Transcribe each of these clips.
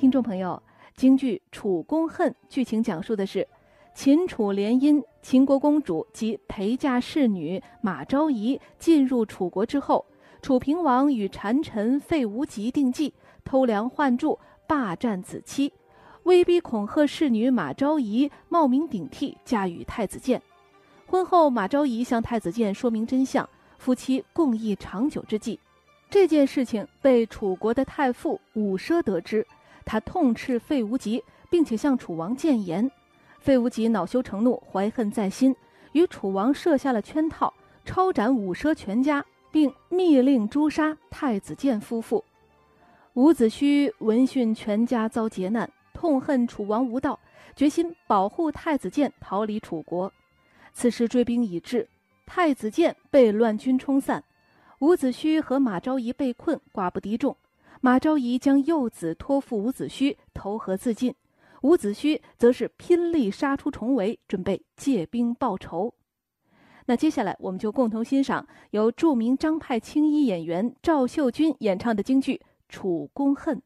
听众朋友，京剧《楚宫恨》剧情讲述的是秦楚联姻，秦国公主及陪嫁侍女马昭仪进入楚国之后，楚平王与谗臣费无极定计，偷梁换柱，霸占子妻，威逼恐吓侍女马昭仪冒名顶替嫁与太子建。婚后，马昭仪向太子建说明真相，夫妻共议长久之计。这件事情被楚国的太傅伍奢得知，他痛斥费无极，并且向楚王谏言。费无极恼羞成怒，怀恨在心，与楚王设下了圈套，抄斩伍奢全家，并密令诛杀太子建夫妇。伍子胥闻讯全家遭劫难，痛恨楚王无道，决心保护太子建逃离楚国。此时追兵已至，太子建被乱军冲散。伍子胥和马昭仪被困，寡不敌众。马昭仪将幼子托付伍子胥投河自尽，伍子胥则是拼力杀出重围，准备借兵报仇。那接下来，我们就共同欣赏由著名张派青衣演员赵秀君演唱的京剧《楚公恨》。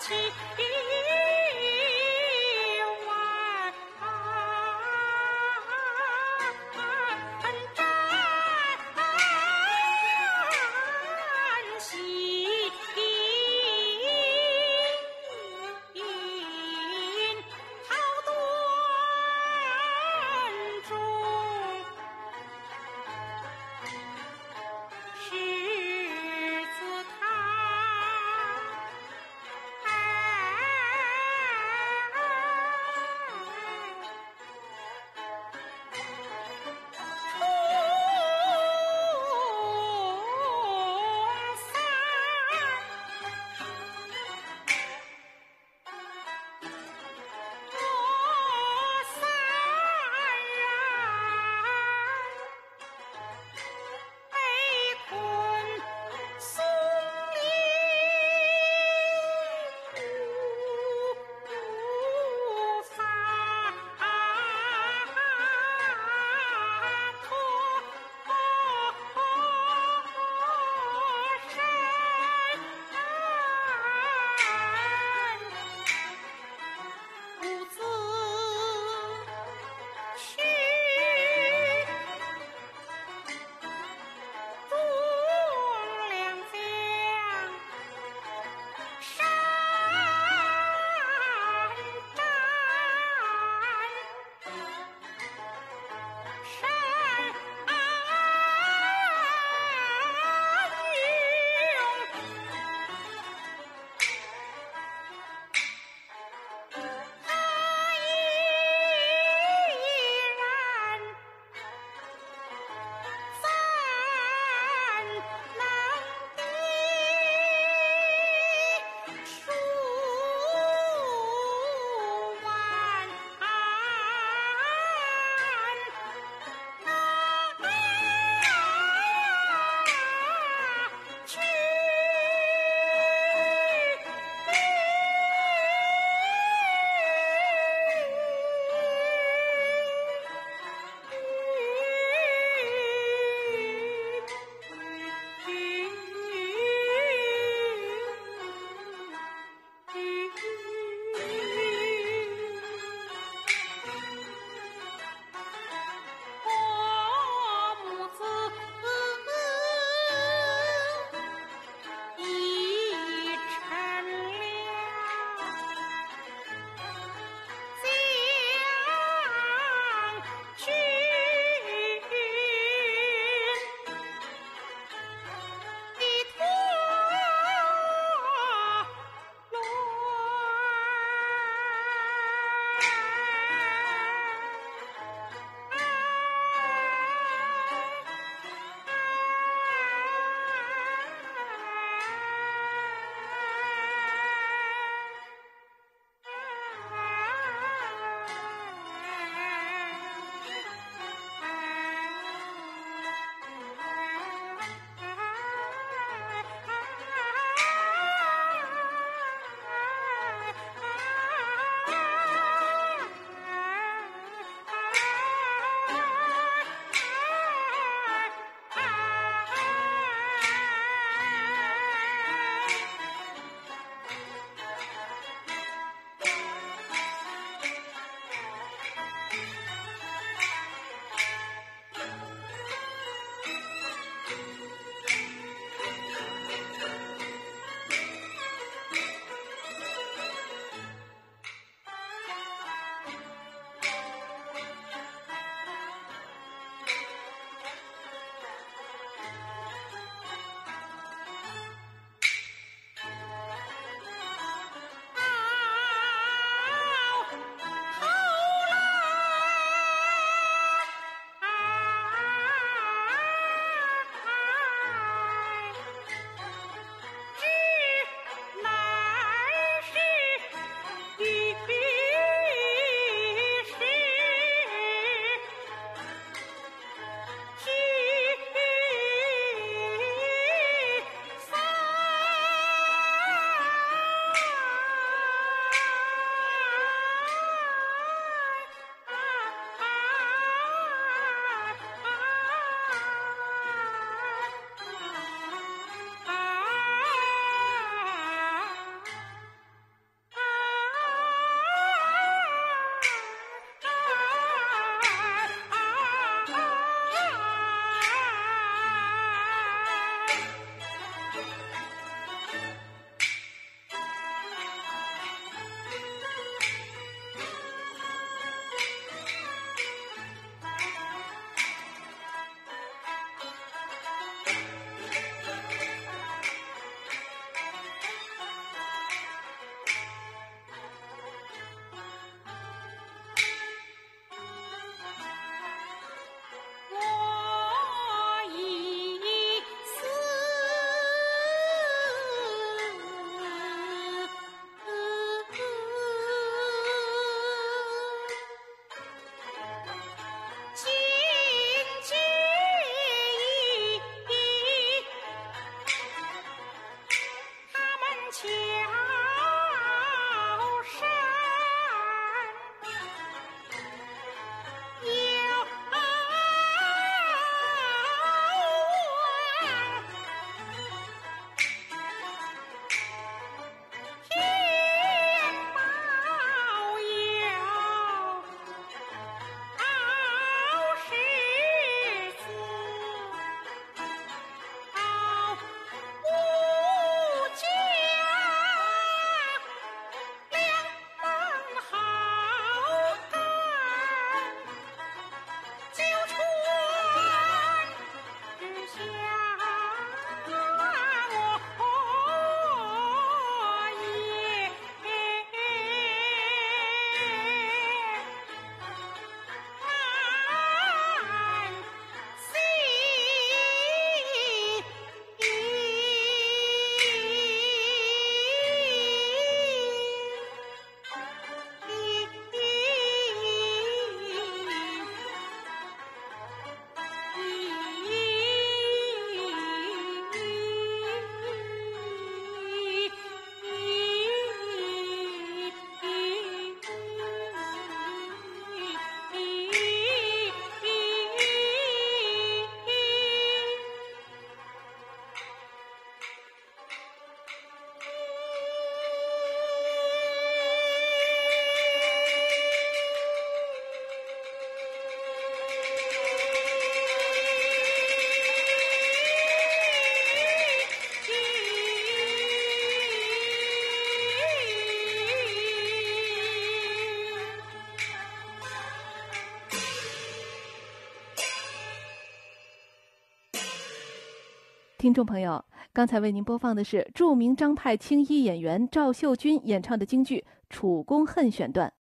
起一听众朋友，刚才为您播放的是著名张派青衣演员赵秀君演唱的京剧《楚宫恨》选段。